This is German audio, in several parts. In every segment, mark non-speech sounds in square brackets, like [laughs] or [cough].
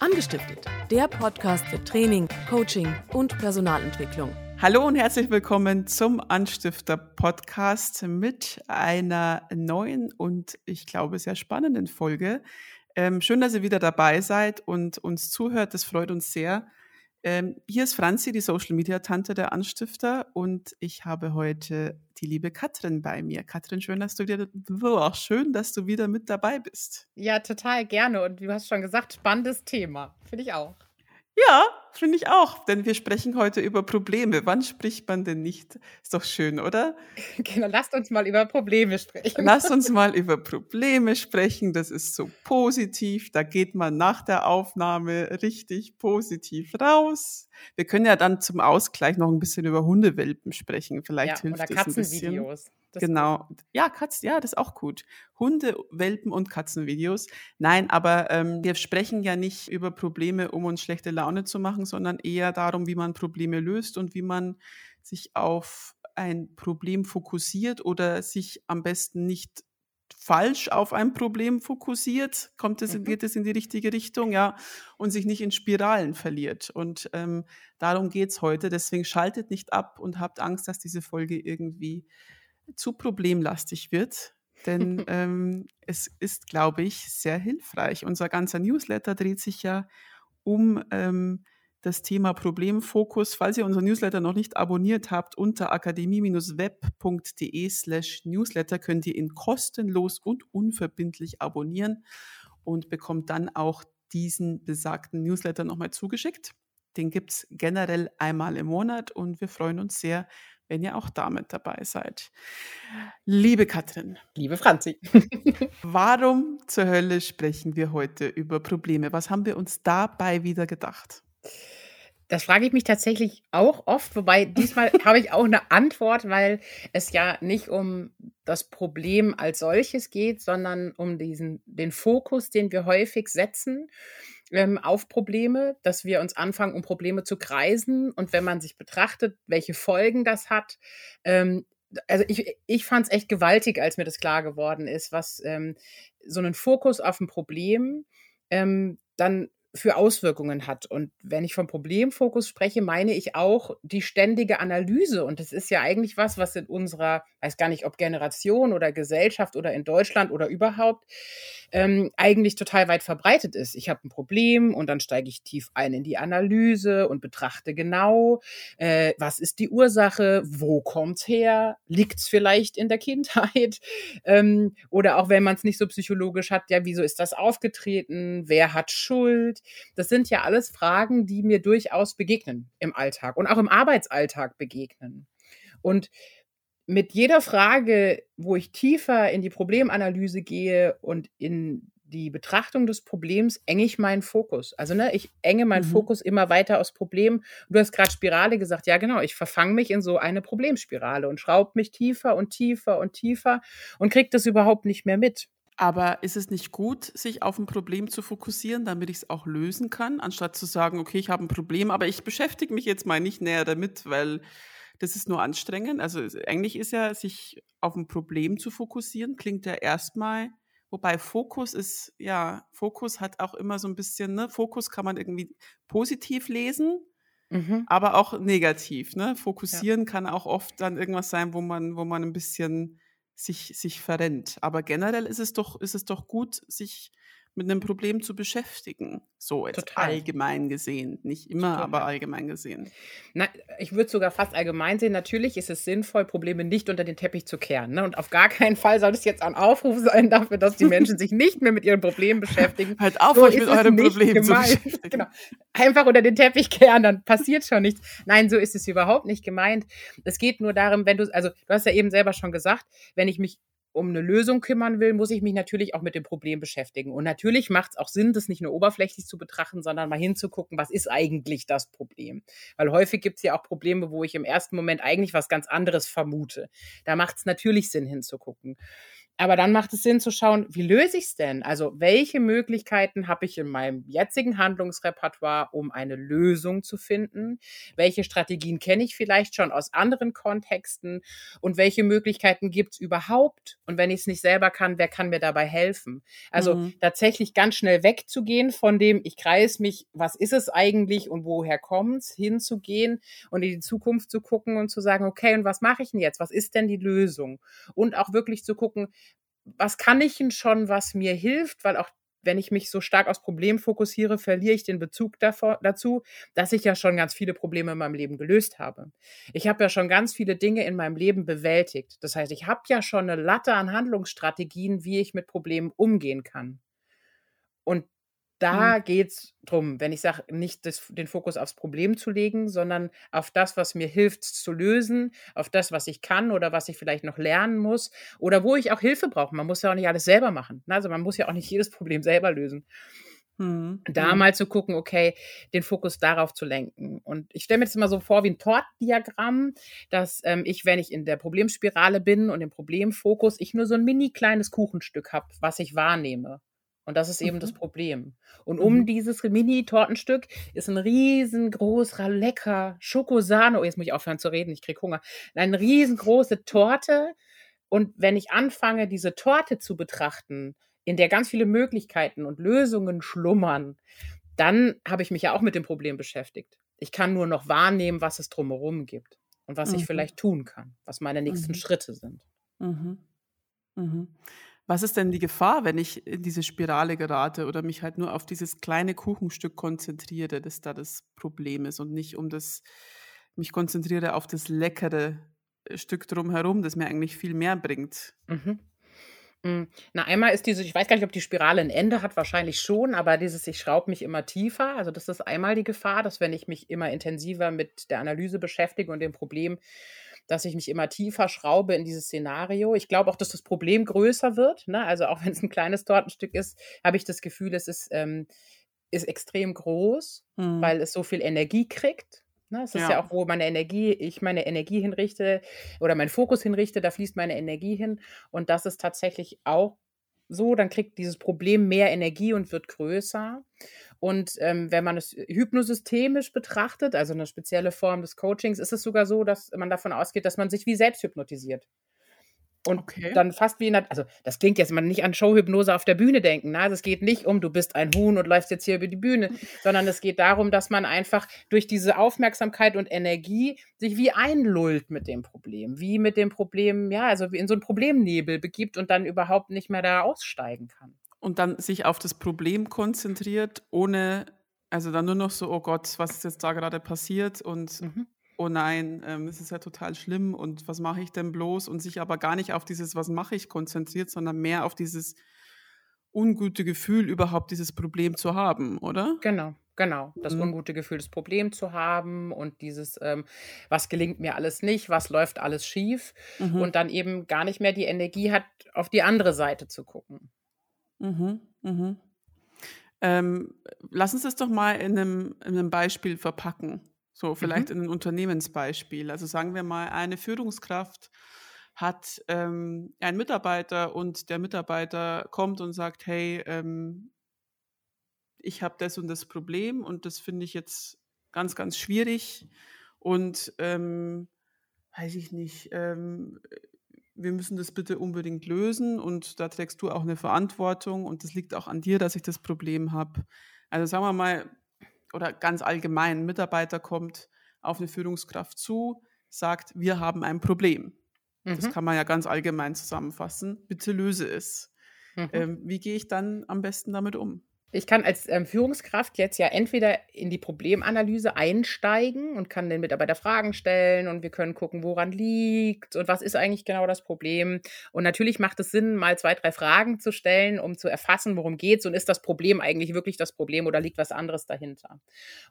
Angestiftet, der Podcast für Training, Coaching und Personalentwicklung. Hallo und herzlich willkommen zum Anstifter Podcast mit einer neuen und ich glaube sehr spannenden Folge. Ähm, schön, dass ihr wieder dabei seid und uns zuhört. Das freut uns sehr. Ähm, hier ist Franzi, die Social Media Tante der Anstifter und ich habe heute die liebe Katrin bei mir. Katrin, schön, dass du wieder, oh, schön, dass du wieder mit dabei bist. Ja, total gerne und du hast schon gesagt, spannendes Thema. Finde ich auch. Ja, finde ich auch, denn wir sprechen heute über Probleme. Wann spricht man denn nicht? Ist doch schön, oder? [laughs] Genau, lasst uns mal über Probleme sprechen. Lasst uns [laughs] mal über Probleme sprechen. Das ist so positiv. Da geht man nach der Aufnahme richtig positiv raus. Wir können ja dann zum Ausgleich noch ein bisschen über Hundewelpen sprechen. Vielleicht ja, hilft oder das ein bisschen. Katzenvideos. Das genau. Ja, Katz, ja, das ist auch gut. Hunde, Welpen und Katzenvideos. Nein, aber ähm, wir sprechen ja nicht über Probleme, um uns schlechte Laune zu machen, sondern eher darum, wie man Probleme löst und wie man sich auf ein Problem fokussiert oder sich am besten nicht falsch auf ein Problem fokussiert, kommt es, mhm. geht es in die richtige Richtung, ja, und sich nicht in Spiralen verliert. Und ähm, darum geht's heute. Deswegen schaltet nicht ab und habt Angst, dass diese Folge irgendwie zu problemlastig wird. Denn [laughs] ähm, es ist, glaube ich, sehr hilfreich. Unser ganzer Newsletter dreht sich ja um ähm, das Thema Problemfokus. Falls ihr unseren Newsletter noch nicht abonniert habt, unter akademie-web.de slash Newsletter könnt ihr ihn kostenlos und unverbindlich abonnieren und bekommt dann auch diesen besagten Newsletter nochmal zugeschickt. Den gibt es generell einmal im Monat und wir freuen uns sehr, wenn ihr auch damit dabei seid. Liebe Katrin. Liebe Franzi. [laughs] warum zur Hölle sprechen wir heute über Probleme? Was haben wir uns dabei wieder gedacht? Das frage ich mich tatsächlich auch oft, wobei [laughs] diesmal habe ich auch eine Antwort, weil es ja nicht um das Problem als solches geht, sondern um diesen, den Fokus, den wir häufig setzen ähm, auf Probleme, dass wir uns anfangen, um Probleme zu kreisen. Und wenn man sich betrachtet, welche Folgen das hat, ähm, also ich, ich fand es echt gewaltig, als mir das klar geworden ist, was ähm, so einen Fokus auf ein Problem ähm, dann für Auswirkungen hat. Und wenn ich vom Problemfokus spreche, meine ich auch die ständige Analyse. Und das ist ja eigentlich was, was in unserer, weiß gar nicht, ob Generation oder Gesellschaft oder in Deutschland oder überhaupt, ähm, eigentlich total weit verbreitet ist. Ich habe ein Problem und dann steige ich tief ein in die Analyse und betrachte genau, äh, was ist die Ursache, wo kommt's her, liegt's vielleicht in der Kindheit [laughs] ähm, oder auch wenn man es nicht so psychologisch hat, ja, wieso ist das aufgetreten, wer hat Schuld? Das sind ja alles Fragen, die mir durchaus begegnen im Alltag und auch im Arbeitsalltag begegnen. Und mit jeder Frage, wo ich tiefer in die Problemanalyse gehe und in die Betrachtung des Problems enge ich meinen Fokus. Also ne, ich enge meinen mhm. Fokus immer weiter aufs Problem. Du hast gerade Spirale gesagt. Ja, genau. Ich verfange mich in so eine Problemspirale und schraube mich tiefer und tiefer und tiefer und kriege das überhaupt nicht mehr mit. Aber ist es nicht gut, sich auf ein Problem zu fokussieren, damit ich es auch lösen kann, anstatt zu sagen, okay, ich habe ein Problem, aber ich beschäftige mich jetzt mal nicht näher damit, weil das ist nur anstrengend. Also eigentlich ist ja, sich auf ein Problem zu fokussieren, klingt ja erstmal, wobei Fokus ist, ja, Fokus hat auch immer so ein bisschen, ne, Fokus kann man irgendwie positiv lesen, mhm. aber auch negativ, ne? Fokussieren ja. kann auch oft dann irgendwas sein, wo man, wo man ein bisschen sich, sich verrennt. Aber generell ist es doch, ist es doch gut, sich mit einem Problem zu beschäftigen. So jetzt Total. allgemein gesehen. Nicht immer, Total. aber allgemein gesehen. Na, ich würde sogar fast allgemein sehen. Natürlich ist es sinnvoll, Probleme nicht unter den Teppich zu kehren. Ne? Und auf gar keinen Fall soll es jetzt ein Aufruf sein dafür, dass die Menschen sich nicht mehr mit ihren Problemen [laughs] beschäftigen. Halt auf, so euch mit euren Problemen zu beschäftigen. Genau. Einfach unter den Teppich kehren, dann passiert schon nichts. Nein, so ist es überhaupt nicht gemeint. Es geht nur darum, wenn du, also du hast ja eben selber schon gesagt, wenn ich mich um eine Lösung kümmern will, muss ich mich natürlich auch mit dem Problem beschäftigen. Und natürlich macht es auch Sinn, das nicht nur oberflächlich zu betrachten, sondern mal hinzugucken, was ist eigentlich das Problem. Weil häufig gibt es ja auch Probleme, wo ich im ersten Moment eigentlich was ganz anderes vermute. Da macht es natürlich Sinn hinzugucken. Aber dann macht es Sinn zu schauen, wie löse ich es denn? Also welche Möglichkeiten habe ich in meinem jetzigen Handlungsrepertoire, um eine Lösung zu finden? Welche Strategien kenne ich vielleicht schon aus anderen Kontexten? Und welche Möglichkeiten gibt es überhaupt? Und wenn ich es nicht selber kann, wer kann mir dabei helfen? Also mhm. tatsächlich ganz schnell wegzugehen von dem, ich kreise mich, was ist es eigentlich und woher kommt es, hinzugehen und in die Zukunft zu gucken und zu sagen, okay, und was mache ich denn jetzt? Was ist denn die Lösung? Und auch wirklich zu gucken, was kann ich denn schon, was mir hilft, weil auch wenn ich mich so stark aufs Problem fokussiere, verliere ich den Bezug davor, dazu, dass ich ja schon ganz viele Probleme in meinem Leben gelöst habe. Ich habe ja schon ganz viele Dinge in meinem Leben bewältigt. Das heißt, ich habe ja schon eine Latte an Handlungsstrategien, wie ich mit Problemen umgehen kann. Und da mhm. geht es drum, wenn ich sage, nicht das, den Fokus aufs Problem zu legen, sondern auf das, was mir hilft zu lösen, auf das, was ich kann oder was ich vielleicht noch lernen muss oder wo ich auch Hilfe brauche. Man muss ja auch nicht alles selber machen. Ne? Also man muss ja auch nicht [laughs] jedes Problem selber lösen. Mhm. Da mhm. mal zu gucken, okay, den Fokus darauf zu lenken. Und ich stelle mir das immer so vor wie ein Tortdiagramm, dass ähm, ich, wenn ich in der Problemspirale bin und im Problemfokus, ich nur so ein mini kleines Kuchenstück habe, was ich wahrnehme. Und das ist eben mhm. das Problem. Und um mhm. dieses Mini-Tortenstück ist ein riesengroßer, lecker Schokosahne. Oh, jetzt muss ich aufhören zu reden, ich kriege Hunger. Eine riesengroße Torte. Und wenn ich anfange, diese Torte zu betrachten, in der ganz viele Möglichkeiten und Lösungen schlummern, dann habe ich mich ja auch mit dem Problem beschäftigt. Ich kann nur noch wahrnehmen, was es drumherum gibt und was mhm. ich vielleicht tun kann, was meine nächsten mhm. Schritte sind. Mhm. Was ist denn die Gefahr, wenn ich in diese Spirale gerate oder mich halt nur auf dieses kleine Kuchenstück konzentriere, das da das Problem ist und nicht um das, mich konzentriere auf das leckere äh, Stück drumherum, das mir eigentlich viel mehr bringt? Mhm. Hm, na, einmal ist diese, ich weiß gar nicht, ob die Spirale ein Ende hat, wahrscheinlich schon, aber dieses, ich schraube mich immer tiefer. Also, das ist einmal die Gefahr, dass wenn ich mich immer intensiver mit der Analyse beschäftige und dem Problem, dass ich mich immer tiefer schraube in dieses Szenario. Ich glaube auch, dass das Problem größer wird. Ne? Also auch [laughs] wenn es ein kleines Tortenstück ist, habe ich das Gefühl, es ist, ähm, ist extrem groß, hm. weil es so viel Energie kriegt. Ne? Es ist ja. ja auch, wo meine Energie, ich meine Energie hinrichte oder meinen Fokus hinrichte, da fließt meine Energie hin. Und das ist tatsächlich auch so, dann kriegt dieses Problem mehr Energie und wird größer. Und ähm, wenn man es hypnosystemisch betrachtet, also eine spezielle Form des Coachings, ist es sogar so, dass man davon ausgeht, dass man sich wie selbst hypnotisiert. Und okay. dann fast wie in der, also das klingt jetzt mal nicht an Showhypnose auf der Bühne denken. Ne? Also es geht nicht um, du bist ein Huhn und läufst jetzt hier über die Bühne, sondern es geht darum, dass man einfach durch diese Aufmerksamkeit und Energie sich wie einlullt mit dem Problem, wie mit dem Problem, ja, also wie in so einen Problemnebel begibt und dann überhaupt nicht mehr da aussteigen kann. Und dann sich auf das Problem konzentriert, ohne, also dann nur noch so, oh Gott, was ist jetzt da gerade passiert und mhm oh nein, ähm, es ist ja total schlimm und was mache ich denn bloß? Und sich aber gar nicht auf dieses, was mache ich, konzentriert, sondern mehr auf dieses ungute Gefühl, überhaupt dieses Problem zu haben, oder? Genau. Genau, das mhm. ungute Gefühl, das Problem zu haben und dieses, ähm, was gelingt mir alles nicht, was läuft alles schief mhm. und dann eben gar nicht mehr die Energie hat, auf die andere Seite zu gucken. Mhm. mhm. Ähm, lass uns das doch mal in einem, in einem Beispiel verpacken. So, vielleicht mhm. in ein Unternehmensbeispiel. Also sagen wir mal, eine Führungskraft hat ähm, einen Mitarbeiter und der Mitarbeiter kommt und sagt, hey, ähm, ich habe das und das Problem und das finde ich jetzt ganz, ganz schwierig und ähm, weiß ich nicht, ähm, wir müssen das bitte unbedingt lösen und da trägst du auch eine Verantwortung und das liegt auch an dir, dass ich das Problem habe. Also sagen wir mal, oder ganz allgemein, ein Mitarbeiter kommt auf eine Führungskraft zu, sagt, wir haben ein Problem. Mhm. Das kann man ja ganz allgemein zusammenfassen. Bitte löse es. Mhm. Ähm, wie gehe ich dann am besten damit um? Ich kann als ähm, Führungskraft jetzt ja entweder in die Problemanalyse einsteigen und kann den Mitarbeiter Fragen stellen und wir können gucken, woran liegt und was ist eigentlich genau das Problem. Und natürlich macht es Sinn, mal zwei, drei Fragen zu stellen, um zu erfassen, worum geht es und ist das Problem eigentlich wirklich das Problem oder liegt was anderes dahinter.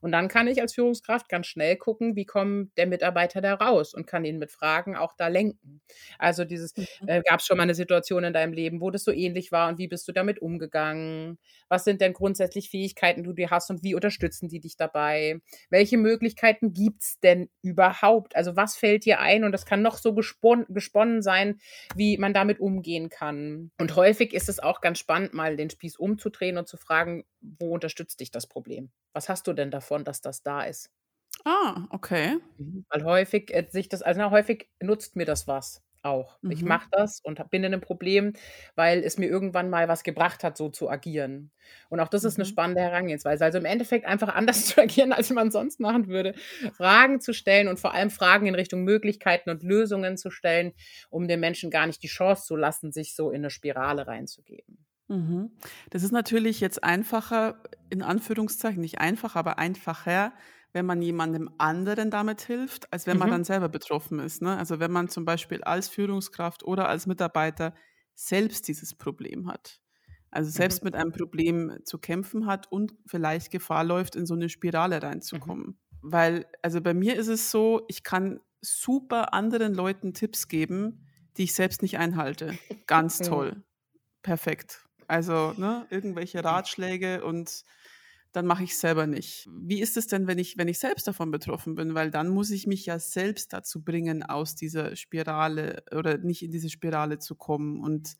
Und dann kann ich als Führungskraft ganz schnell gucken, wie kommt der Mitarbeiter da raus und kann ihn mit Fragen auch da lenken. Also dieses, mhm. äh, gab es schon mal eine Situation in deinem Leben, wo das so ähnlich war und wie bist du damit umgegangen? Was sind denn denn grundsätzlich Fähigkeiten du dir hast und wie unterstützen die dich dabei? Welche Möglichkeiten gibt's denn überhaupt? Also was fällt dir ein? Und das kann noch so gesponnen, gesponnen sein, wie man damit umgehen kann. Und häufig ist es auch ganz spannend, mal den Spieß umzudrehen und zu fragen, wo unterstützt dich das Problem? Was hast du denn davon, dass das da ist? Ah, okay. Mhm. Weil häufig äh, sich das, also na, häufig nutzt mir das was auch. Ich Mhm. mache das und hab bin in 'nem Problem, weil es mir irgendwann mal was gebracht hat, so zu agieren. Und auch das ist 'ne Mhm. spannende Herangehensweise. Also, im Endeffekt einfach anders [laughs] zu agieren, als man sonst machen würde. Fragen zu stellen und vor allem Fragen in Richtung Möglichkeiten und Lösungen zu stellen, um den Menschen gar nicht die Chance zu lassen, sich so in 'ne Spirale reinzugeben. Mhm. Das ist natürlich jetzt einfacher, in Anführungszeichen, nicht einfach, aber einfacher, wenn man jemandem anderen damit hilft, als wenn man Mhm. dann selber betroffen ist, ne? Also, wenn man zum Beispiel als Führungskraft oder als Mitarbeiter selbst dieses Problem hat. Also, Mhm. selbst mit einem Problem zu kämpfen hat und vielleicht Gefahr läuft, in so 'ne Spirale Mhm. reinzukommen. Weil also, bei mir ist es so, ich kann super anderen Leuten Tipps geben, die ich selbst nicht einhalte. Ganz [laughs] Mhm. toll. Perfekt. Also, ne, irgendwelche Ratschläge und dann mache ich's selber nicht. Wie ist es denn, wenn ich wenn ich selbst davon betroffen bin? Weil dann muss ich mich ja selbst dazu bringen, aus dieser Spirale oder nicht in diese Spirale zu kommen. Und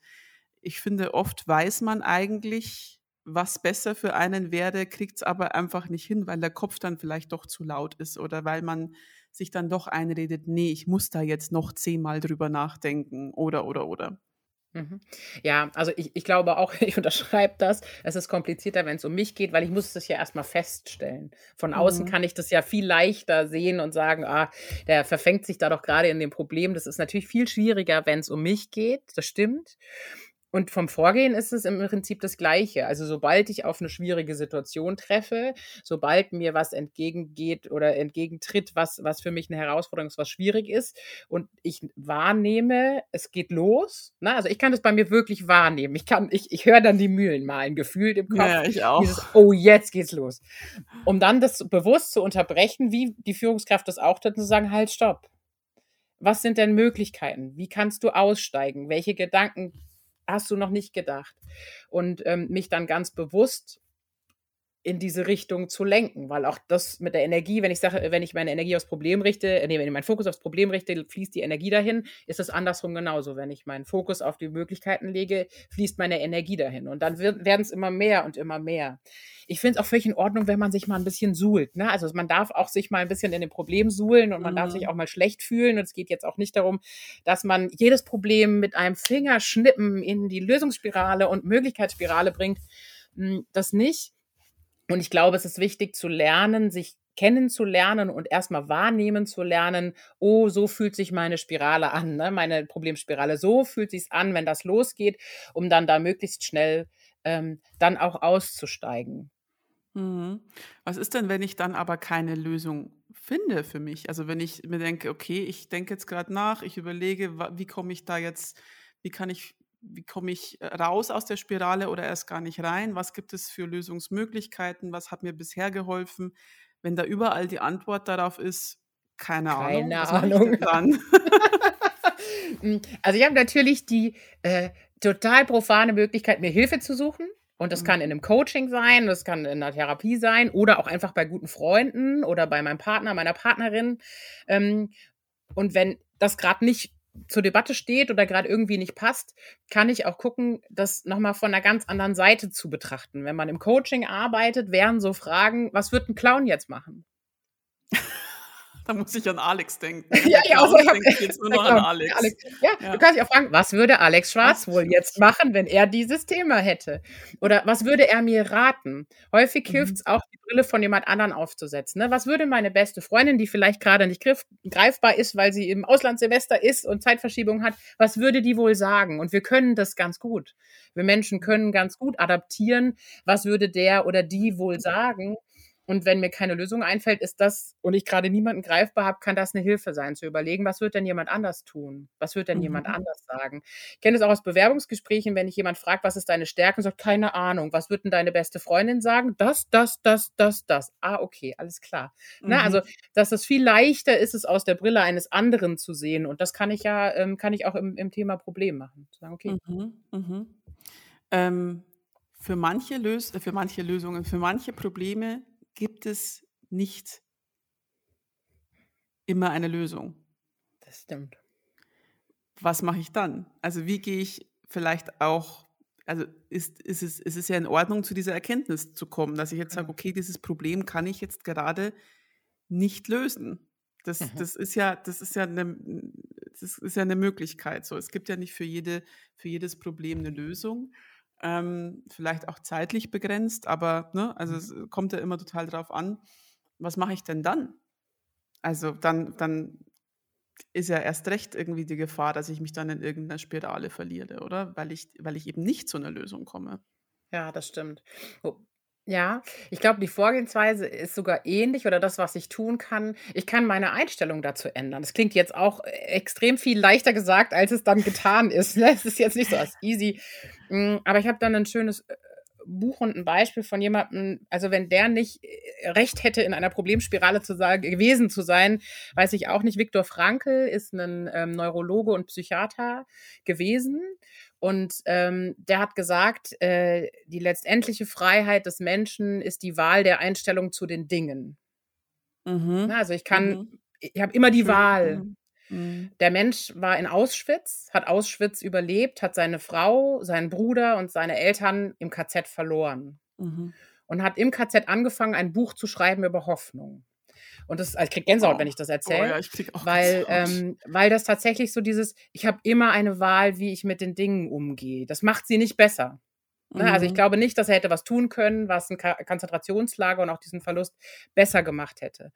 ich finde, oft weiß man eigentlich, was besser für einen wäre, kriegt's aber einfach nicht hin, weil der Kopf dann vielleicht doch zu laut ist oder weil man sich dann doch einredet: „Ne, ich muss da jetzt noch zehnmal drüber nachdenken“, oder, oder, oder. Mhm. Ja, also ich ich glaube auch, [laughs] ich unterschreibe das. Es ist komplizierter, wenn's um mich geht, weil ich muss das ja erst mal feststellen. Von außen Mhm. kann ich das ja viel leichter sehen und sagen: „Ah, der verfängt sich da doch grade in dem Problem.“ Das ist natürlich viel schwieriger, wenn's um mich geht, das stimmt. Und vom Vorgehen ist es im Prinzip das Gleiche. Also, sobald ich auf 'ne schwierige Situation treffe, sobald mir was entgegengeht oder entgegentritt, was was für mich 'ne Herausforderung ist, was schwierig ist und ich wahrnehme, es geht los, ne? Also, ich kann das bei mir wirklich wahrnehmen. Ich kann ich ich höre dann die Mühlen malen, gefühlt im Kopf. Ja, ich auch. Dieses: „Oh, jetzt geht's los.“ Um dann das bewusst zu unterbrechen, wie die Führungskraft das auch tut, und zu sagen: „Halt, stopp. Was sind denn Möglichkeiten? Wie kannst du aussteigen? Welche Gedanken hast du noch nicht gedacht?“ Und, ähm, mich dann ganz bewusst in diese Richtung zu lenken, weil auch das mit der Energie, wenn ich sage wenn ich meine Energie aufs Problem richte äh, ne, wenn ich meinen Fokus aufs Problem richte, fließt die Energie dahin, ist es andersrum genauso. Wenn ich meinen Fokus auf die Möglichkeiten lege, fließt meine Energie dahin und dann wird werden's immer mehr und immer mehr. Ich finde es auch völlig in Ordnung, wenn man sich mal 'n bisschen suhlt, ne? Also, man darf auch sich mal 'n bisschen in dem Problem suhlen und man darf sich Mhm. auch mal schlecht fühlen und es geht jetzt auch nicht darum, dass man jedes Problem mit einem Fingerschnippen in die Lösungsspirale und Möglichkeitsspirale bringt. Hm, das nicht. Und ich glaube, es ist wichtig zu lernen, sich kennenzulernen und erst mal wahrnehmen zu lernen: „Oh, so fühlt sich meine Spirale an, ne, meine Problemspirale. So fühlt sich's an, wenn das losgeht“, um dann da möglichst schnell, ähm, dann auch auszusteigen. Mhm. Was ist denn, wenn ich dann aber keine Lösung finde für mich? Also, wenn ich mir denke: „Okay, ich denke jetzt grad nach, ich überlege, wie komme ich da jetzt wie kann ich wie komme ich, äh, raus aus der Spirale oder erst gar nicht rein? Was gibt es für Lösungsmöglichkeiten? Was hat mir bisher geholfen?“ Wenn da überall die Antwort darauf ist: „Keine Ahnung“, Keine Ahnung. denn dann? [laughs] Hm, also, ich habe natürlich die, äh, total profane Möglichkeit, mir Hilfe zu suchen. Und das kann in Mhm. 'nem Coaching sein, das kann in 'ner Therapie sein oder auch einfach bei guten Freunden oder bei meinem Partner, meiner Partnerin. Ähm, und wenn das grad nicht zur Debatte steht oder grad irgendwie nicht passt, kann ich auch gucken, das noch mal von 'ner ganz anderen Seite zu betrachten. Wenn man im Coaching arbeitet, wären so Fragen: „Was würde 'n Clown jetzt machen?“ [laughs] [laughs] Da muss ich an Alex denken. [laughs] Ja, ja, also, denke ich jetzt nur noch an Clown, Alex. Alex. Ja, Ja. du kannst dich auch fragen: „Was würde Alex Schwarz wohl jetzt machen, wenn er dieses Thema hätte?“ Oder: „Was würde er mir raten?“ Häufig Mhm. hilft's auch, die Brille von jemand anderen aufzusetzen, ne? Was würde meine beste Freundin, die vielleicht grade nicht griff greifbar ist, weil sie im Auslandssemester ist und Zeitverschiebung hat, was würde die wohl sagen? Und wir können das ganz gut. Wir Menschen können ganz gut adaptieren. Was würde der oder die wohl sagen? Und wenn mir keine Lösung einfällt, ist das und ich grade niemanden greifbar habe, kann das 'ne Hilfe sein, zu überlegen: „Was würde denn jemand anders tun? Was würde denn jemand Mhm. anders sagen?“ Ich kenne das auch aus Bewerbungsgesprächen, wenn dich jemand fragt: „Was ist deine Stärke?“ und sagt: „Keine Ahnung.“ „Was würde 'n deine beste Freundin sagen?“ „Das, das, das, das, das.“ „Ah, okay, alles klar.“ Ne, also, Mhm. dass es viel leichter ist, es aus der Brille eines anderen zu sehen. Und das kann ich ja ähm, kann ich auch im im Thema Problem machen. Zu sagen: „Okay“ Mhm, mhm. Ähm, für manche, Lös für manche Lösungen, für manche Probleme gibt es nicht immer eine Lösung. Das stimmt. Was mache ich dann? Also wie gehe ich vielleicht auch, also ist, ist, es, ist es ja in Ordnung, zu dieser Erkenntnis zu kommen, dass ich jetzt sage, okay, dieses Problem kann ich jetzt gerade nicht lösen. Das, mhm. das ist ja, das ist ja eine, das ist ja eine Möglichkeit. So, es gibt ja nicht für jede, für jedes Problem eine Lösung. Ähm, vielleicht auch zeitlich begrenzt, aber ne, also mhm. es kommt ja immer total darauf an, was mache ich denn dann? Also dann, dann ist ja erst recht irgendwie die Gefahr, dass ich mich dann in irgendeiner Spirale verliere, oder? Weil ich, weil ich eben nicht zu einer Lösung komme. Ja, das stimmt. Ja, ich glaube, die Vorgehensweise ist sogar ähnlich oder das, was ich tun kann. Ich kann meine Einstellung dazu ändern. Das klingt jetzt auch äh, extrem viel leichter gesagt, als es dann getan ist. Ne? Es ist jetzt nicht so easy. Hm, aber ich habe dann ein schönes äh, Buch und ein Beispiel von jemandem, also wenn der nicht äh, recht hätte, in einer Problemspirale zu sagen, gewesen zu sein, weiß ich auch nicht. Viktor Frankl ist ein ähm, Neurologe und Psychiater gewesen. Und ähm, der hat gesagt, äh, die letztendliche Freiheit des Menschen ist die Wahl der Einstellung zu den Dingen. Mhm. Also ich kann, mhm. ich habe immer die Wahl. Mhm. Mhm. Der Mensch war in Auschwitz, hat Auschwitz überlebt, hat seine Frau, seinen Bruder und seine Eltern im KZ verloren. Mhm. Und hat im KZ angefangen, ein Buch zu schreiben über Hoffnung. Und das, also ich kriege Gänsehaut, oh. wenn ich das erzähle. Oh, ja, ich krieg auch weil, ähm, weil das tatsächlich so dieses, ich habe immer eine Wahl, wie ich mit den Dingen umgehe. Das macht sie nicht besser. Mhm. Also ich mhm. glaube nicht, dass er hätte was tun können, was ein Konzentrationslager und auch diesen Verlust besser gemacht hätte.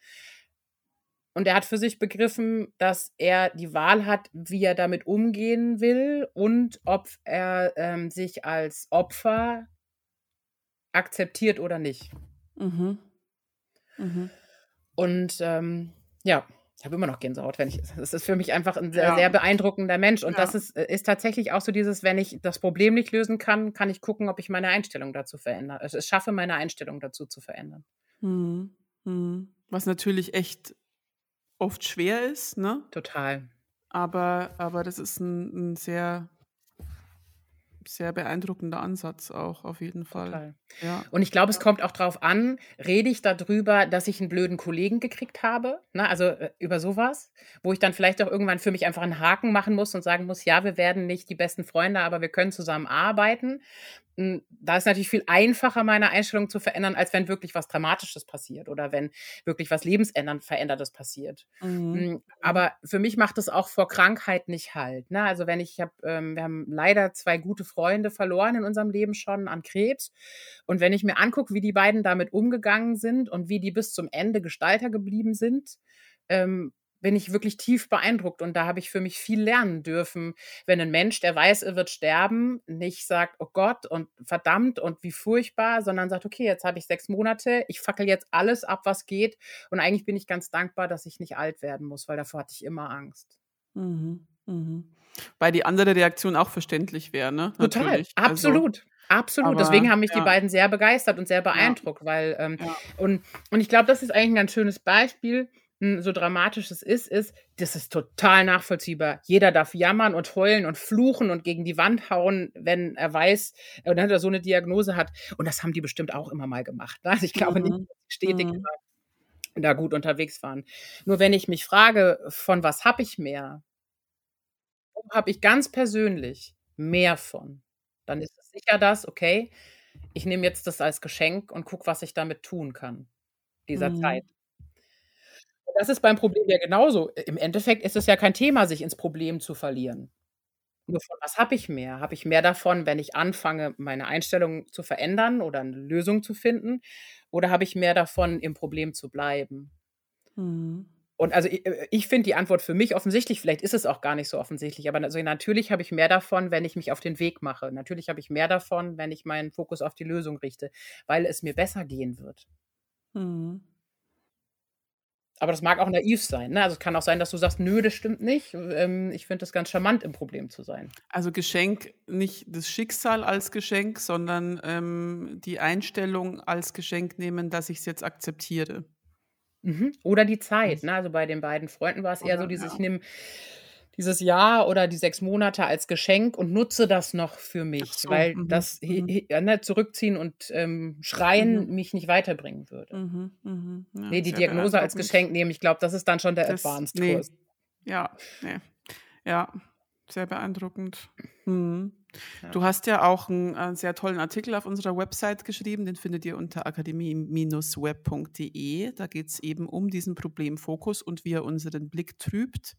Und er hat für sich begriffen, dass er die Wahl hat, wie er damit umgehen will und ob er ähm, sich als Opfer akzeptiert oder nicht. Mhm. Mhm. Und ähm, ja, ich habe immer noch Gänsehaut, wenn ich. [laughs] Das ist für mich einfach ein sehr, ja. sehr beeindruckender Mensch. Und ja. das ist, äh, ist tatsächlich auch so dieses, wenn ich das Problem nicht lösen kann, kann ich gucken, ob ich meine Einstellung dazu verändere. Also es schaffe, meine Einstellung dazu zu verändern. Mhm. Mhm. Was natürlich echt oft schwer ist, ne? Total. Aber, aber das ist ein, ein sehr, sehr beeindruckender Ansatz auch, auf jeden Fall. Total. Ja. Und ich glaube, es kommt auch darauf an, rede ich darüber, dass ich einen blöden Kollegen gekriegt habe, ne? also äh, über sowas, wo ich dann vielleicht auch irgendwann für mich einfach einen Haken machen muss und sagen muss, ja, wir werden nicht die besten Freunde, aber wir können zusammen arbeiten. Hm, da ist natürlich viel einfacher, meine Einstellung zu verändern, als wenn wirklich was Dramatisches passiert oder wenn wirklich was lebensänderndes Verändertes passiert. Mhm. Hm, aber für mich macht es auch vor Krankheit nicht halt. Ne? Also wenn ich, ich hab, ähm, wir haben leider zwei gute Freunde verloren in unserem Leben schon an Krebs. Und wenn ich mir angucke, wie die beiden damit umgegangen sind und wie die bis zum Ende Gestalter geblieben sind, ähm, bin ich wirklich tief beeindruckt und da habe ich für mich viel lernen dürfen, wenn ein Mensch, der weiß, er wird sterben, nicht sagt, oh Gott und verdammt und wie furchtbar, sondern sagt, okay, jetzt habe ich sechs Monate, ich fackel jetzt alles ab, was geht und eigentlich bin ich ganz dankbar, dass ich nicht alt werden muss, weil davor hatte ich immer Angst. Mhm. Mhm. Weil die andere Reaktion auch verständlich wäre, ne? Total, Natürlich. Also absolut. Also, Absolut. Aber, Deswegen haben mich ja. die beiden sehr begeistert und sehr beeindruckt, ja. weil ähm, ja. und, und ich glaube, das ist eigentlich ein ganz schönes Beispiel, so dramatisch es ist, ist, das ist total nachvollziehbar. Jeder darf jammern und heulen und fluchen und gegen die Wand hauen, wenn er weiß oder äh, so eine Diagnose hat. Und das haben die bestimmt auch immer mal gemacht. Ne? Also ich glaube mhm. nicht, dass sie stetig mhm. da gut unterwegs waren. Nur wenn ich mich frage, von was habe ich mehr, habe ich ganz persönlich mehr von, dann ist es sicher das, okay, ich nehme jetzt das als Geschenk und gucke, was ich damit tun kann, dieser mhm. Zeit. Das ist beim Problem ja genauso. Im Endeffekt ist es ja kein Thema, sich ins Problem zu verlieren. Nur von was habe ich mehr? Habe ich mehr davon, wenn ich anfange, meine Einstellung zu verändern oder eine Lösung zu finden? Oder habe ich mehr davon, im Problem zu bleiben? Mhm. Und also ich, äh, ich finde die Antwort für mich offensichtlich, vielleicht ist es auch gar nicht so offensichtlich, aber also natürlich habe ich mehr davon, wenn ich mich auf den Weg mache. Natürlich habe ich mehr davon, wenn ich meinen Fokus auf die Lösung richte, weil es mir besser gehen wird. Mhm. Aber das mag auch naiv sein. Ne? Also es kann auch sein, dass du sagst, nö, das stimmt nicht. Ähm, ich finde das ganz charmant, im Problem zu sein. Also Geschenk, nicht das Schicksal als Geschenk, sondern ähm, die Einstellung als Geschenk nehmen, dass ich es jetzt akzeptiere. Mhm. Oder die Zeit. Ne? Also bei den beiden Freunden war es eher so dieses, ja. ich nehme dieses Jahr oder die sechs Monate als Geschenk und nutze das noch für mich, so, weil mhm, das mhm. ne, Zurückziehen und ähm, Schreien mhm. mich nicht weiterbringen würde. Mhm, mhm. Ja, nee, die Diagnose als Geschenk nehmen, ich glaube, das ist dann schon der das, Advanced-Kurs. Nee. Ja, nee. Ja, sehr beeindruckend. Mhm. Ja. Du hast ja auch einen, einen, sehr tollen Artikel auf unserer Website geschrieben, den findet ihr unter akademie-web.de. Da geht es eben um diesen Problemfokus und wie er unseren Blick trübt.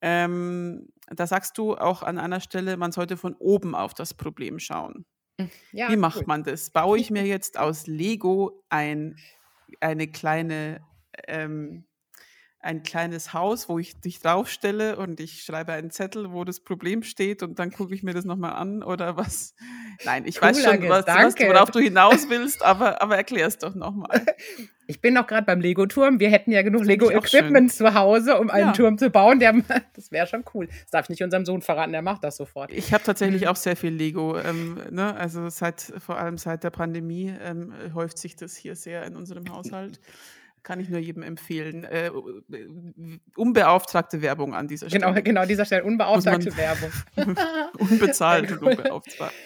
Ähm, da sagst du auch an einer Stelle, man sollte von oben auf das Problem schauen. Hm, ja, wie macht cool. man das? Baue ich mir [laughs] jetzt aus Lego ein, eine kleine ähm, ein kleines Haus, wo ich dich draufstelle und ich schreibe einen Zettel, wo das Problem steht und dann gucke ich mir das nochmal an oder was? Nein, ich Cooler weiß schon, was, was, worauf du hinaus willst, aber, aber erklär es doch nochmal. [laughs] Ich bin noch gerade beim Lego-Turm. Wir hätten ja genug Lego-Equipment zu Hause, um einen ja. Turm zu bauen. Der, [laughs] das wäre schon cool. Das darf ich nicht unserem Sohn verraten, der macht das sofort. Ich habe tatsächlich mhm. auch sehr viel Lego. Ähm, ne? Also seit, vor allem seit der Pandemie ähm, häuft sich das hier sehr in unserem Haushalt. Kann ich nur jedem empfehlen. Äh, unbeauftragte Werbung an dieser genau, Stelle. Genau, genau, dieser Stelle. Unbeauftragte Werbung. [laughs] Unbezahlte [laughs] unbeauftragte.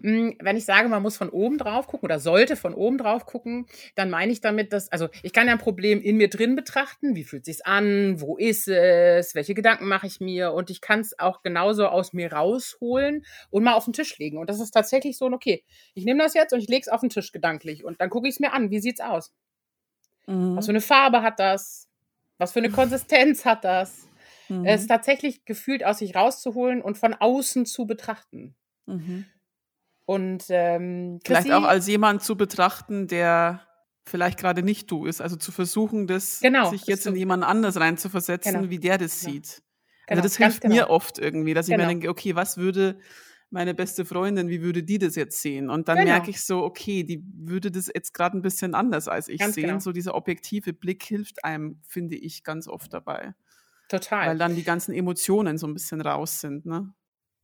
Mm, wenn ich sage, man muss von oben drauf gucken oder sollte von oben drauf gucken, dann meine ich damit, dass, also ich kann ja ein Problem in mir drin betrachten. Wie fühlt es sich an? Wo ist es? Welche Gedanken mache ich mir? Und ich kann es auch genauso aus mir rausholen und mal auf den Tisch legen. Und das ist tatsächlich so, okay, ich nehme das jetzt und ich lege es auf den Tisch gedanklich und dann gucke ich es mir an. Wie sieht es aus? Mhm. Was für eine Farbe hat das? Was für eine [laughs] Konsistenz hat das? Mhm. Es ist tatsächlich gefühlt aus sich rauszuholen und von außen zu betrachten. Mhm. Und ähm, vielleicht auch als jemand zu betrachten, der vielleicht gerade nicht du ist. Also zu versuchen, das genau, sich jetzt in jemand anders reinzuversetzen, genau. wie der das genau. sieht. Also genau, das hilft mir genau. oft irgendwie, dass ich mir genau. denke, okay, was würde meine beste Freundin, wie würde die das jetzt sehen? Und dann genau. merke ich so, okay, die würde das jetzt gerade ein bisschen anders als ich ganz sehen. Genau. So dieser objektive Blick hilft einem, finde ich, ganz oft dabei. Total. Weil dann die ganzen Emotionen so ein bisschen raus sind, ne?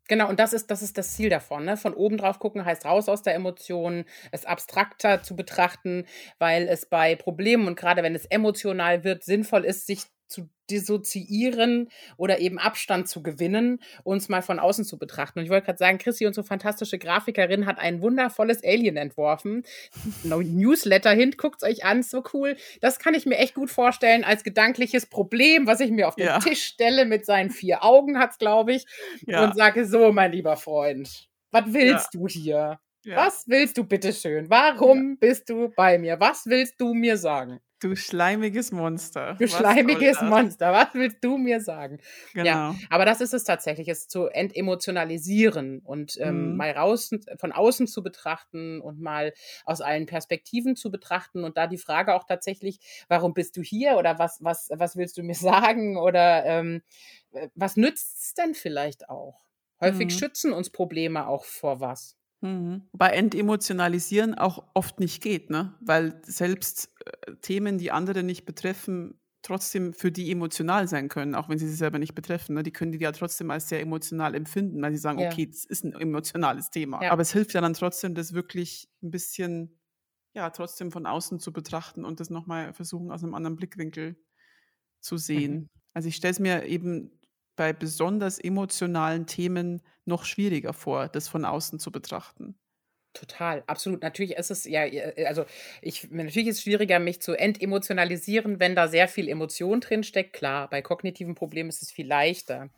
Genau, und das ist, das ist das Ziel davon. Ne? Von oben drauf gucken heißt raus aus der Emotion, es abstrakter zu betrachten, weil es bei Problemen und gerade wenn es emotional wird, sinnvoll ist, sich zu dissoziieren oder eben Abstand zu gewinnen, uns mal von außen zu betrachten. Und ich wollte gerade sagen, Chrissy, unsere fantastische Grafikerin, hat ein wundervolles Alien entworfen. [laughs] Newsletter hin, guckt es euch an, so cool. Das kann ich mir echt gut vorstellen als gedankliches Problem, was ich mir auf den ja. Tisch stelle mit seinen vier Augen, hat es, glaube ich, ja. und sage, so, mein lieber Freund, was willst ja. du hier? Was willst du bitteschön? Warum bist du bei mir? Was willst du mir sagen? Du schleimiges Monster. Du Was schleimiges Monster. Was willst du mir sagen? Genau. Ja, aber das ist es tatsächlich, es zu entemotionalisieren und ähm, mhm. mal raus von außen zu betrachten und mal aus allen Perspektiven zu betrachten und da die Frage auch tatsächlich, warum bist du hier oder was, was, was willst du mir [laughs] sagen oder ähm, was nützt es denn vielleicht auch? Häufig mhm. schützen uns Probleme auch vor was. Mhm. Bei Entemotionalisieren auch oft nicht geht, ne? Weil selbst äh, Themen, die andere nicht betreffen, trotzdem für die emotional sein können, auch wenn sie sich selber nicht betreffen. Ne? Die können die ja trotzdem als sehr emotional empfinden, weil sie sagen, ja. okay, das ist ein emotionales Thema. Ja. Aber es hilft ja dann trotzdem, das wirklich ein bisschen, ja, trotzdem von außen zu betrachten und das nochmal versuchen, aus einem anderen Blickwinkel zu sehen. Mhm. Also ich stelle es mir eben bei besonders emotionalen Themen noch schwieriger vor, das von außen zu betrachten. Total, absolut. Natürlich ist es ja, also ich, natürlich ist es schwieriger, mich zu entemotionalisieren, wenn da sehr viel Emotion drin steckt. Klar, bei kognitiven Problemen ist es viel leichter.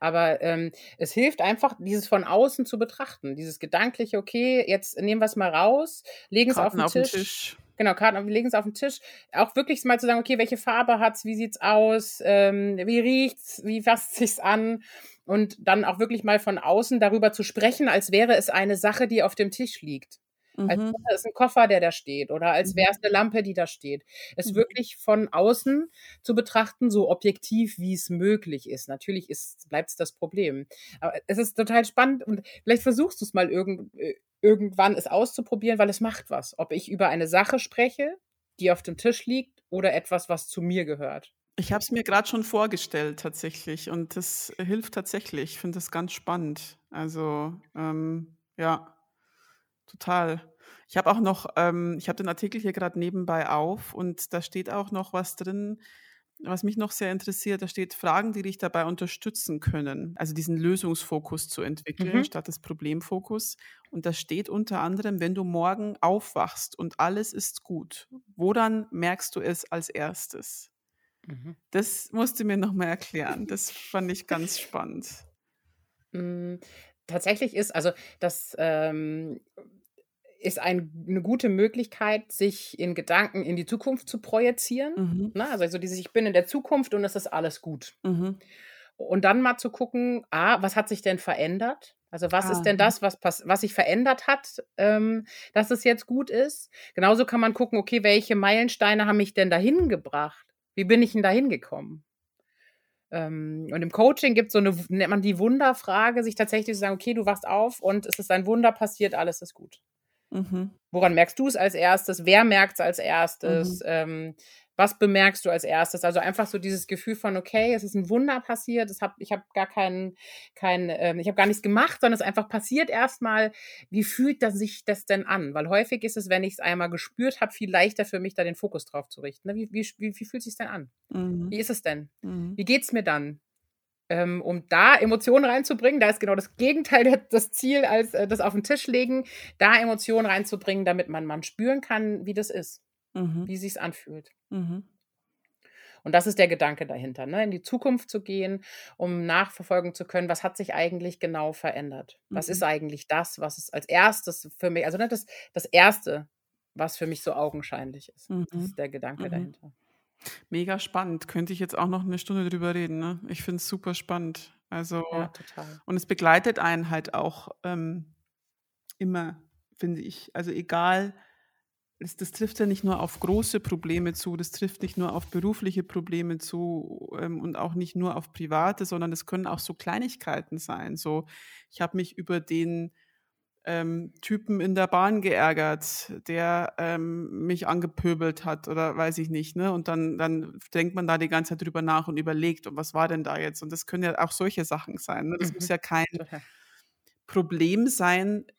Aber ähm, es hilft einfach, dieses von außen zu betrachten. Dieses gedankliche, okay, jetzt nehmen wir es mal raus, legen es auf den, auf den Tisch. Tisch. Genau, Karten, wir legen es auf den Tisch. Auch wirklich mal zu sagen, okay, welche Farbe hat es, wie sieht's aus, ähm, wie riecht's, wie fasst sich's an? Und dann auch wirklich mal von außen darüber zu sprechen, als wäre es eine Sache, die auf dem Tisch liegt. Mhm. Als wäre es ein Koffer, der da steht, oder als mhm. wäre es eine Lampe, die da steht. Es mhm. wirklich von außen zu betrachten, so objektiv, wie es möglich ist. Natürlich bleibt es das Problem. Aber es ist total spannend und vielleicht versuchst du es mal irgend, äh, irgendwann es auszuprobieren, weil es macht was. Ob ich über eine Sache spreche, die auf dem Tisch liegt, oder etwas, was zu mir gehört. Ich habe es mir gerade schon vorgestellt tatsächlich und das hilft tatsächlich. Ich finde das ganz spannend. Also ähm, ja, total. Ich habe auch noch, ähm, ich habe den Artikel hier gerade nebenbei auf und da steht auch noch was drin, was mich noch sehr interessiert, da steht Fragen, die dich dabei unterstützen können, also diesen Lösungsfokus zu entwickeln Mhm. statt des Problemfokus. Und da steht unter anderem, wenn du morgen aufwachst und alles ist gut, woran merkst du es als erstes? Mhm. Das musst du mir nochmal erklären. Das fand ich ganz spannend. Hm, tatsächlich ist also das, ähm, ist ein 'ne gute Möglichkeit, sich in Gedanken in die Zukunft zu projizieren, Mhm. ne? Also, so dieses: „Ich bin in der Zukunft und es ist alles gut.“ Mhm. Und dann mal zu gucken: „Ah, was hat sich denn verändert? Also, was ist Ah, denn mhm. das, was was sich verändert hat, ähm, dass es jetzt gut ist?“ Genauso kann man gucken: „Okay, welche Meilensteine haben mich denn dahin gebracht? Wie bin ich denn dahin gekommen?“ Ähm, und im Coaching gibt's so 'ne w nennt man die Wunderfrage, sich tatsächlich zu sagen: „Okay, du wachst auf und es ist ein Wunder passiert, alles ist gut.“ Mhm. Woran merkst du's als Erstes? Wer merkt's als Erstes? Mhm. Ähm, was bemerkst du als Erstes? Also, einfach so dieses Gefühl von: „Okay, es ist 'n Wunder passiert. Es habe ich habe gar keinen kein, ähm ich habe gar nichts gemacht, sondern es einfach passiert erst mal. Wie fühlt das sich das denn an?“ Weil häufig ist es, wenn ich's einmal gespürt habe, viel leichter für mich, da den Fokus drauf zu richten, ne? Wie wie wie wie fühlt sich's denn an? Mhm. Wie ist es denn? Mhm. Wie geht's mir dann? Ähm, um da Emotionen reinzubringen, da ist genau das Gegenteil das Ziel als, äh, das auf 'n Tisch legen, da Emotionen reinzubringen, damit man man spüren kann, wie das ist, Mhm. wie sich's anfühlt. Mhm. Und das ist der Gedanke dahinter, ne? In die Zukunft zu gehen, um nachverfolgen zu können, was hat sich eigentlich genau verändert? Was ist Mhm. eigentlich das, was es als Erstes für mich also, ne, das das Erste, was für mich so augenscheinlich ist. Das Mhm. ist der Gedanke Mhm. dahinter. Mega spannend. Könnte ich jetzt auch noch 'ne Stunde drüber reden, ne? Ich finde es super spannend. Also Ja, total. und es begleitet einen halt auch, ähm, immer, finde ich. Also, egal es das trifft ja nicht nur auf große Probleme zu, das trifft nicht nur auf berufliche Probleme zu, ähm, und auch nicht nur auf private, sondern es können auch so Kleinigkeiten sein. So, ich habe mich über den, ähm, Typen in der Bahn geärgert, der, ähm, mich angepöbelt hat oder weiß ich nicht, ne? Und dann dann denkt man da die ganze Zeit drüber nach und überlegt: „Und was war denn da jetzt?“ Und das können ja auch solche Sachen sein, ne? Das muss Mhm. ja kein. Problem sein äh,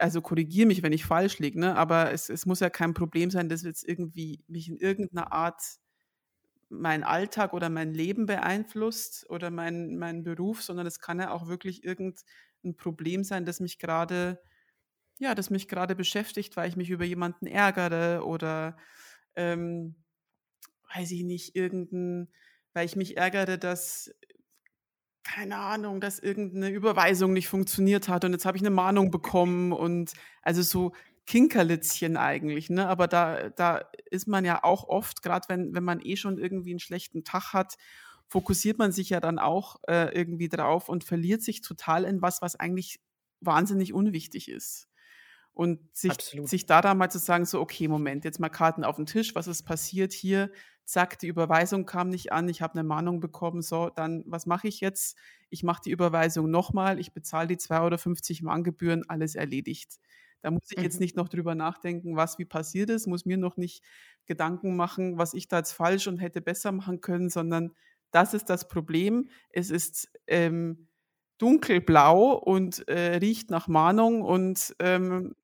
also, korrigiere mich, wenn ich falsch liege, ne? Aber es es muss ja kein Problem sein, das jetzt irgendwie mich in irgend 'ner Art meinen Alltag oder mein Leben beeinflusst oder meinen meinen Beruf, sondern es kann ja auch wirklich irgend 'n Problem sein, das mich grade ja, das mich grade beschäftigt, weil ich mich über jemanden ärgere oder, ähm, weiß ich nicht, irgend 'n weil ich mich ärgere, dass keine Ahnung, dass irgend 'ne Überweisung nicht funktioniert hat und jetzt habe ich 'ne Mahnung bekommen und also, so Kinkerlitzchen eigentlich, ne? Aber da da ist man ja auch oft grad wenn wenn man eh schon irgendwie 'n schlechten Tag hat, fokussiert man sich ja dann auch, äh, irgendwie drauf und verliert sich total in was, was eigentlich wahnsinnig unwichtig ist. Und sich Absolut. sich da dann mal zu sagen, so: „Okay, Moment, jetzt mal Karten auf 'n Tisch. Was ist passiert hier? Zack, die Überweisung kam nicht an. Ich habe 'ne Mahnung bekommen. So, dann was mache ich jetzt? Ich mache die Überweisung noch mal. Ich bezahle die 2,50 € Mahngebühren, alles erledigt.“ Da muss ich jetzt Mhm. nicht noch drüber nachdenken, was wie passiert ist, muss mir noch nicht Gedanken machen, was ich da jetzt falsch und hätte besser machen können, sondern das ist das Problem. Es ist, ähm, dunkelblau und, äh, riecht nach Mahnung und, ähm,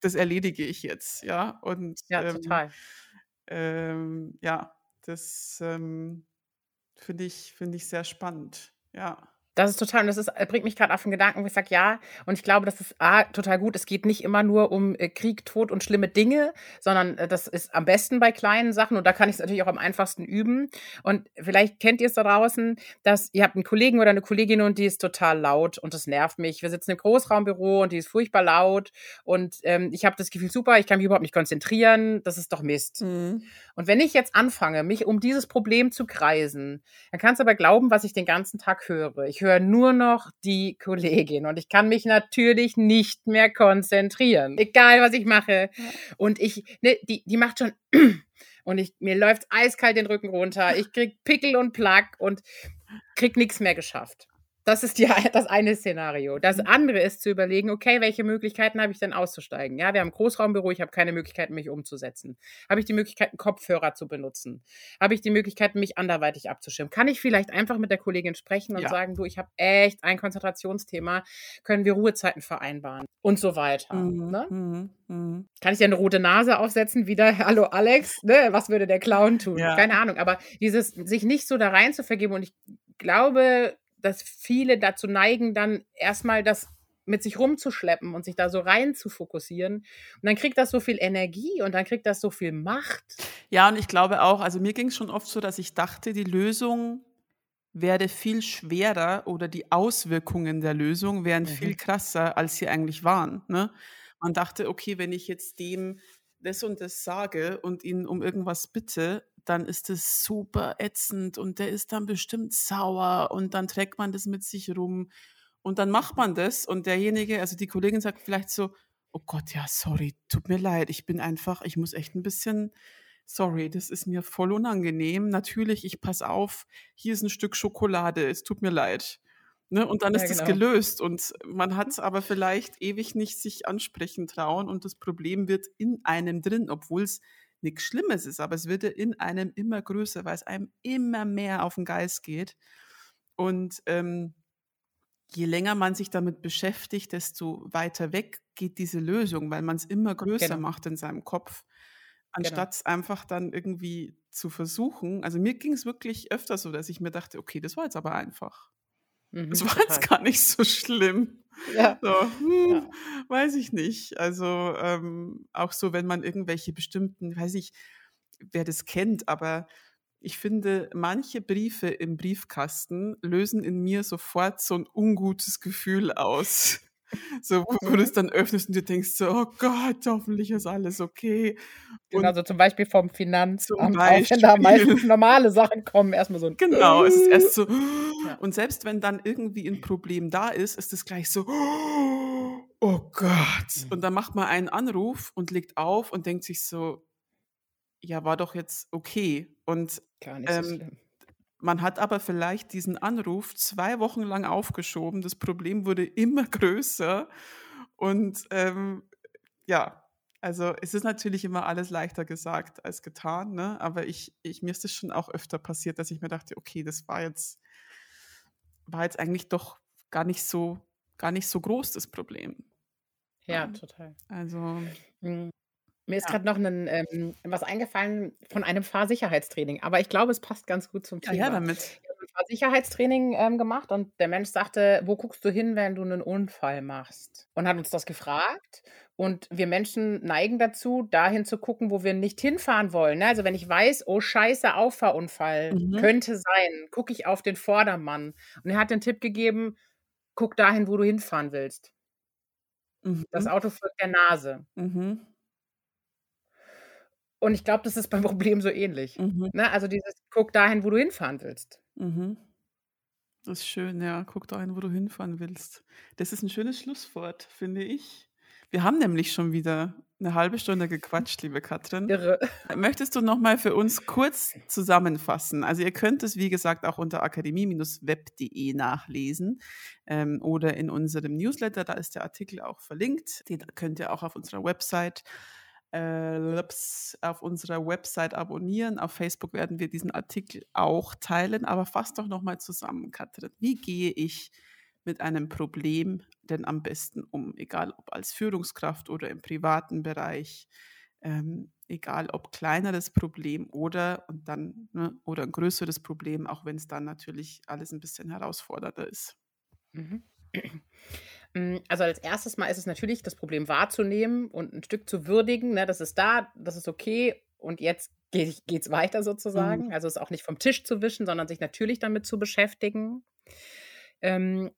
das erledige ich jetzt, ja? Und, Ja, ähm, total. ähm, ja, das, ähm, finde ich finde ich sehr spannend, ja. Das ist total und das ist äh, bringt mich grad auf 'n Gedanken, wo ich sage: „Ja“ und ich glaube, das ist A, total gut. Es geht nicht immer nur um, äh, Krieg, Tod und schlimme Dinge, sondern, äh, das ist am besten bei kleinen Sachen und da kann ich's natürlich auch am einfachsten üben. Und vielleicht kennt ihr's da draußen, dass ihr habt 'n Kollegen oder 'ne Kollegin und die ist total laut und das nervt mich. Wir sitzen im Großraumbüro und die ist furchtbar laut und, ähm, ich habe das Gefühl: „Super, ich kann mich überhaupt nicht konzentrieren. Das ist doch Mist.“ Mhm. Und wenn ich jetzt anfange, mich um dieses Problem zu kreisen, dann kannst du aber glauben, was ich den ganzen Tag höre. Ich höre nur noch die Kollegin und ich kann mich natürlich nicht mehr konzentrieren, egal was ich mache. Ja. Und ich ne, die die macht schon [clears throat] und ich mir läuft's eiskalt den Rücken runter. Ich kriege Pickel und Plaque und kriege nix mehr geschafft. Das ist die, [laughs] das eine Szenario. Das andere ist zu überlegen, okay, welche Möglichkeiten habe ich denn auszusteigen? Ja, wir haben ein Großraumbüro, ich habe keine Möglichkeiten, mich umzusetzen. Habe ich die Möglichkeit, einen Kopfhörer zu benutzen? Habe ich die Möglichkeit, mich anderweitig abzuschirmen? Kann ich vielleicht einfach mit der Kollegin sprechen und Ja. sagen, du, ich habe echt ein Konzentrationsthema, können wir Ruhezeiten vereinbaren? Und so weiter. Mhm, Ne? mhm, mhm. Kann ich dir eine rote Nase aufsetzen? Wieder, [laughs] hallo Alex, ne? was würde der Clown tun? Ja. Keine Ahnung, aber dieses, sich nicht so da rein zu vergeben und ich glaube, dass viele dazu neigen, dann erstmal das mit sich rumzuschleppen und sich da so rein zu fokussieren. Und dann kriegt das so viel Energie und dann kriegt das so viel Macht. Ja, und ich glaube auch, also mir ging es schon oft so, dass ich dachte, die Lösung werde viel schwerer oder die Auswirkungen der Lösung wären viel Mhm. krasser, als sie eigentlich waren. Ne? Man dachte, okay, wenn ich jetzt dem das und das sage und ihn um irgendwas bitte, dann ist es super ätzend und der ist dann bestimmt sauer und dann trägt man das mit sich rum und dann macht man das und derjenige, also die Kollegin sagt vielleicht so, oh Gott, ja, sorry, tut mir leid, ich bin einfach, ich muss echt ein bisschen, sorry, das ist mir voll unangenehm. Natürlich, ich pass auf, hier ist ein Stück Schokolade, es tut mir leid. Ne? Und dann Ja, ist es genau. gelöst und man hat es aber vielleicht ewig nicht sich ansprechen trauen und das Problem wird in einem drin, obwohl es nichts Schlimmes ist, aber es wird ja in einem immer größer, weil es einem immer mehr auf den Geist geht. Und ähm, je länger man sich damit beschäftigt, desto weiter weg geht diese Lösung, weil man es immer größer Genau. macht in seinem Kopf, Genau. anstatt es einfach dann irgendwie zu versuchen. Also mir ging es wirklich öfter so, dass ich mir dachte, okay, das war jetzt aber einfach. Das Mhm, war jetzt gar nicht so schlimm. Ja. So, hm, Ja. weiß ich nicht. Also ähm, auch so, wenn man irgendwelche bestimmten, weiß ich, wer das kennt, aber ich finde, manche Briefe im Briefkasten lösen in mir sofort so ein ungutes Gefühl aus. So, wo, wo du es Mhm. dann öffnest und dir denkst so, oh Gott, hoffentlich ist alles okay. Genau, Und so zum Beispiel vom Finanzamt, auch wenn da Beispiel. meistens normale Sachen kommen, erstmal so ein Genau, es ist erst so. Ja. Und selbst wenn dann irgendwie ein Problem da ist, ist es gleich so, oh Gott. Und dann macht man einen Anruf und legt auf und denkt sich so, ja, war doch jetzt okay. Und Gar nicht so ähm, schlimm. Man hat aber vielleicht diesen Anruf zwei Wochen lang aufgeschoben. Das Problem wurde immer [laughs] größer. Und ähm, ja, also es ist natürlich immer alles leichter gesagt als getan, ne? aber ich, ich, mir ist es schon auch öfter passiert, dass ich mir dachte, okay, das war jetzt, war jetzt eigentlich doch gar nicht so, gar nicht so groß, das Problem. Ja, Ja, total. also, Mhm. Mir ist ja. gerade noch ein, ähm, was eingefallen von einem Fahrsicherheitstraining, aber ich glaube, es passt ganz gut zum Ja, ja, Thema. damit. Ich habe ein Fahrsicherheitstraining ähm, gemacht und der Mensch sagte, wo guckst du hin, wenn du einen Unfall machst? Und hat uns das gefragt. Und wir Menschen neigen dazu, dahin zu gucken, wo wir nicht hinfahren wollen. ne? Also wenn ich weiß, oh scheiße, Auffahrunfall, Mhm. könnte sein, gucke ich auf den Vordermann. Und er hat den Tipp gegeben, guck dahin, wo du hinfahren willst. Das Mhm. Auto folgt der Nase. Mhm. Und ich glaube, das ist beim [laughs] Problem so ähnlich. Mhm. Ne? Also dieses, guck dahin, wo du hinfahren willst. Mhm. Das ist schön, ja. Guck da hin, wo du hinfahren willst. Das ist ein schönes Schlusswort, finde ich. Wir haben nämlich schon wieder eine halbe Stunde gequatscht, liebe Katrin. [laughs] Irre. Möchtest du noch mal für uns kurz zusammenfassen? Also ihr könnt es, wie gesagt, auch unter akademie-web.de nachlesen ähm, oder in unserem Newsletter, da ist der Artikel auch verlinkt. Den könnt ihr auch auf unserer Website auf unserer Website abonnieren. Auf Facebook werden wir diesen Artikel auch teilen. Aber fass doch noch mal zusammen, Katrin. Wie gehe ich mit einem Problem denn am besten um? Egal ob als Führungskraft oder im privaten Bereich. Ähm, egal ob kleineres Problem oder und dann ne, oder ein größeres Problem, auch wenn es dann natürlich alles ein bisschen herausfordernder ist. Mhm. Mm, Also als erstes Mal ist es natürlich, das Problem wahrzunehmen und ein Stück zu würdigen. Ne? Das ist da, das ist okay und jetzt geht es weiter Mhm. sozusagen. Also es auch nicht vom Tisch zu wischen, sondern sich natürlich damit zu beschäftigen. Ähm,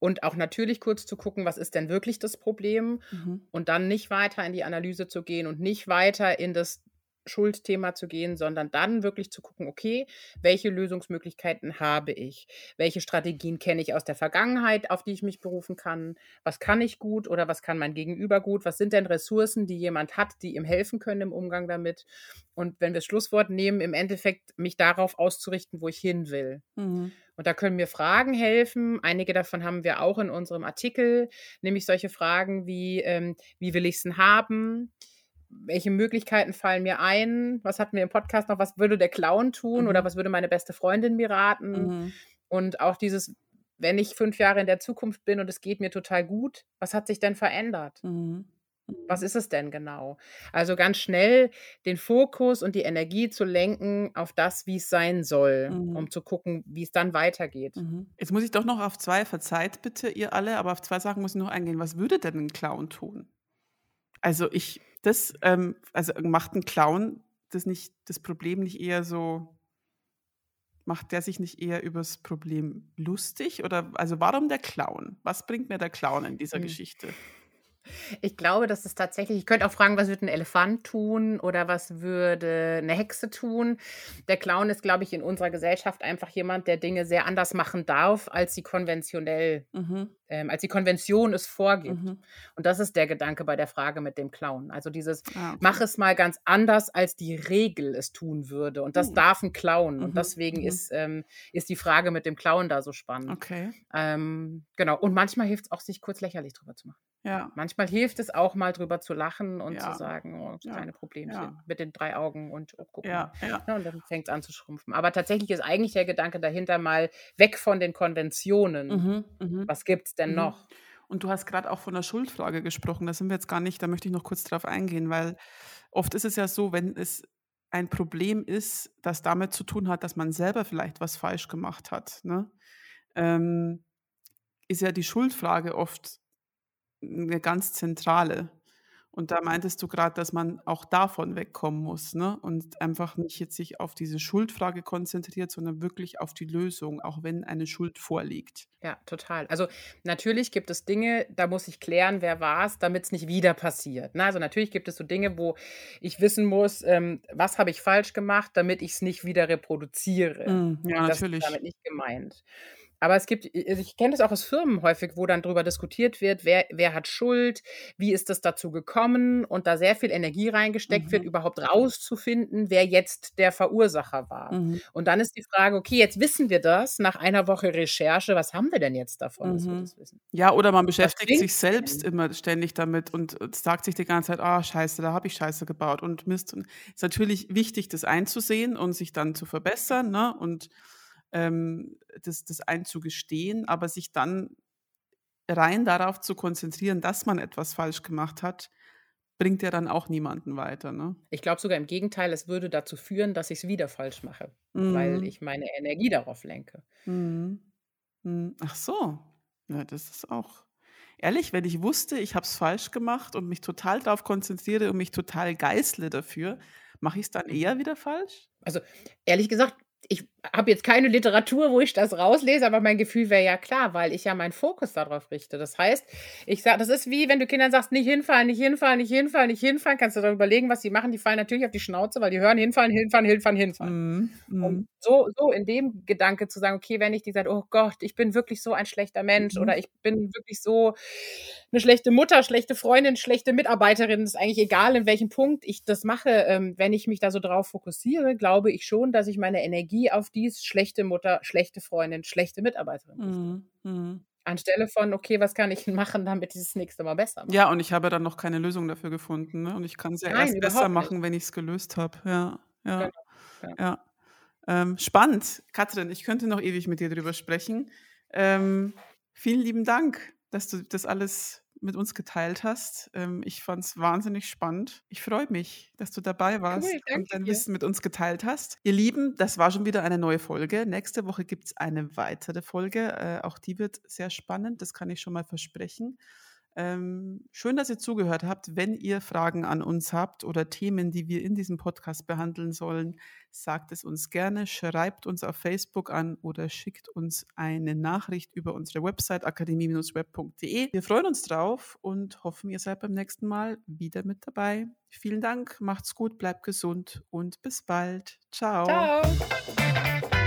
und auch natürlich kurz zu gucken, was ist denn wirklich das Problem Mhm. und dann nicht weiter in die Analyse zu gehen und nicht weiter in das Schuldthema zu gehen, sondern dann wirklich zu gucken, okay, welche Lösungsmöglichkeiten habe ich? Welche Strategien kenne ich aus der Vergangenheit, auf die ich mich berufen kann? Was kann ich gut oder was kann mein Gegenüber gut? Was sind denn Ressourcen, die jemand hat, die ihm helfen können im Umgang damit? Und wenn wir das Schlusswort nehmen, im Endeffekt mich darauf auszurichten, wo ich hin will. Mhm. Und da können mir Fragen helfen. Einige davon haben wir auch in unserem Artikel, nämlich solche Fragen wie, ähm, wie will ich es denn haben? Welche Möglichkeiten fallen mir ein? Was hatten wir im Podcast noch? Was würde der Clown tun mhm. oder was würde meine beste Freundin mir raten? Mhm. Und auch dieses, wenn ich fünf Jahre in der Zukunft bin und es geht mir total gut, was hat sich denn verändert? Mhm. Was ist es denn genau? Also ganz schnell den Fokus und die Energie zu lenken auf das, wie es sein soll, mhm. um zu gucken, wie es dann weitergeht. Mhm. Jetzt muss ich doch noch auf zwei, verzeiht bitte ihr alle, aber auf zwei Sachen muss ich noch eingehen. Was würde denn ein Clown tun? Also ich das, ähm, also macht ein Clown das nicht, das Problem nicht eher so, macht der sich nicht eher übers Problem lustig? Oder also warum der Clown? Was bringt mir der Clown in dieser mhm. Geschichte? Ich glaube, dass es tatsächlich, ich könnte auch fragen, was würde ein Elefant tun oder was würde eine Hexe tun. Der Clown ist, glaube ich, in unserer Gesellschaft einfach jemand, der Dinge sehr anders machen darf, als sie konventionell, mhm. ähm, als die Konvention es vorgibt. Mhm. Und das ist der Gedanke bei der Frage mit dem Clown. Also dieses, ah, okay. mach es mal ganz anders, als die Regel es tun würde. Und das mhm. darf ein Clown. Und mhm. deswegen mhm. ist, ähm, ist die Frage mit dem Clown da so spannend. Okay. Ähm, genau. Und manchmal hilft es auch, sich kurz lächerlich drüber zu machen. Ja. Manchmal hilft es auch mal drüber zu lachen und ja. zu sagen, oh, ja. keine Problemchen ja. mit den drei Augen und oh, guck ja. Ja. Ne, und dann fängt es an zu schrumpfen. Aber tatsächlich ist eigentlich der Gedanke dahinter mal weg von den Konventionen. Mhm. Mhm. Was gibt es denn mhm. noch? Und du hast gerade auch von der Schuldfrage gesprochen. Da sind wir jetzt gar nicht, da möchte ich noch kurz drauf eingehen, weil oft ist es ja so, wenn es ein Problem ist, das damit zu tun hat, dass man selber vielleicht was falsch gemacht hat, ne? ähm, ist ja die Schuldfrage oft eine ganz zentrale. Und da meintest du gerade, dass man auch davon wegkommen muss, ne? Und einfach nicht jetzt sich auf diese Schuldfrage konzentriert, sondern wirklich auf die Lösung, auch wenn eine Schuld vorliegt. Ja, total. Also natürlich gibt es Dinge, da muss ich klären, wer war es, damit es nicht wieder passiert. Ne? Also natürlich gibt es so Dinge, wo ich wissen muss, ähm, was habe ich falsch gemacht, damit ich es nicht wieder reproduziere. Mm, ja, das natürlich. ist damit nicht gemeint. Aber es gibt, also ich kenne das auch aus Firmen häufig, wo dann darüber diskutiert wird, wer, wer hat Schuld, wie ist es dazu gekommen und da sehr viel Energie reingesteckt mhm. wird, überhaupt rauszufinden, wer jetzt der Verursacher war. Mhm. Und dann ist die Frage, okay, jetzt wissen wir das nach einer Woche Recherche, was haben wir denn jetzt davon, dass wir mhm. das wissen? Ja, oder man beschäftigt sich selbst denn? immer ständig damit und sagt sich die ganze Zeit, ah, oh, scheiße, da habe ich Scheiße gebaut und Mist. Und es ist natürlich wichtig, das einzusehen und sich dann zu verbessern, ne? Und ähm, das, das einzugestehen, aber sich dann rein darauf zu konzentrieren, dass man etwas falsch gemacht hat, bringt ja dann auch niemanden weiter. Ne? Ich glaube sogar im Gegenteil, es würde dazu führen, dass ich es wieder falsch mache, mhm. weil ich meine Energie darauf lenke. Mhm. mhm. Ach so, ja, das ist auch. Ehrlich, wenn ich wusste, ich habe es falsch gemacht und mich total darauf konzentriere und mich total geißle dafür, mache ich es dann mhm. eher wieder falsch? Also ehrlich gesagt, ich habe jetzt keine Literatur, wo ich das rauslese, aber mein Gefühl wäre ja klar, weil ich ja meinen Fokus darauf richte. Das heißt, ich sage, das ist wie wenn du Kindern sagst, nicht hinfallen, nicht hinfallen, nicht hinfallen, nicht hinfallen, kannst du dann überlegen, was sie machen. Die fallen natürlich auf die Schnauze, weil die hören hinfallen, hinfallen, hinfallen, hinfallen. Mm, mm. Und so, so in dem Gedanke zu sagen, okay, wenn ich die sage, oh Gott, ich bin wirklich so ein schlechter Mensch mm. oder ich bin wirklich so eine schlechte Mutter, schlechte Freundin, schlechte Mitarbeiterin, ist eigentlich egal, in welchem Punkt ich das mache. Ähm, wenn ich mich da so drauf fokussiere, glaube ich schon, dass ich meine Energie auf dies schlechte Mutter, schlechte Freundin, schlechte Mitarbeiterin. Mhm. Mhm. Anstelle von, okay, was kann ich [laughs] machen, damit ich das nächste Mal besser mache? Ja, und ich habe dann noch keine Lösung dafür gefunden. Ne? Und ich kann es ja Nein, erst besser machen, nicht. wenn ich es gelöst habe. Ja, ja, genau. ja. ja. Ähm, spannend. Katrin, ich könnte noch ewig mit dir drüber sprechen. Ähm, vielen lieben Dank, dass du das alles mit uns geteilt hast. Ähm, ich fand es wahnsinnig spannend. Ich freue mich, dass du dabei warst cool, und dein dir. Wissen mit uns geteilt hast. Ihr Lieben, das war schon wieder eine neue Folge. Nächste Woche gibt es eine weitere Folge. Äh, auch die wird sehr spannend, das kann ich schon mal versprechen. Ähm, schön, dass ihr zugehört habt. Wenn ihr Fragen an uns habt oder Themen, die wir in diesem Podcast behandeln sollen, sagt es uns gerne, schreibt uns auf Facebook an oder schickt uns eine Nachricht über unsere Website akademie-web.de. Wir freuen uns drauf und hoffen, ihr seid beim nächsten Mal wieder mit dabei. Vielen Dank, macht's gut, bleibt gesund und bis bald. Ciao. Ciao.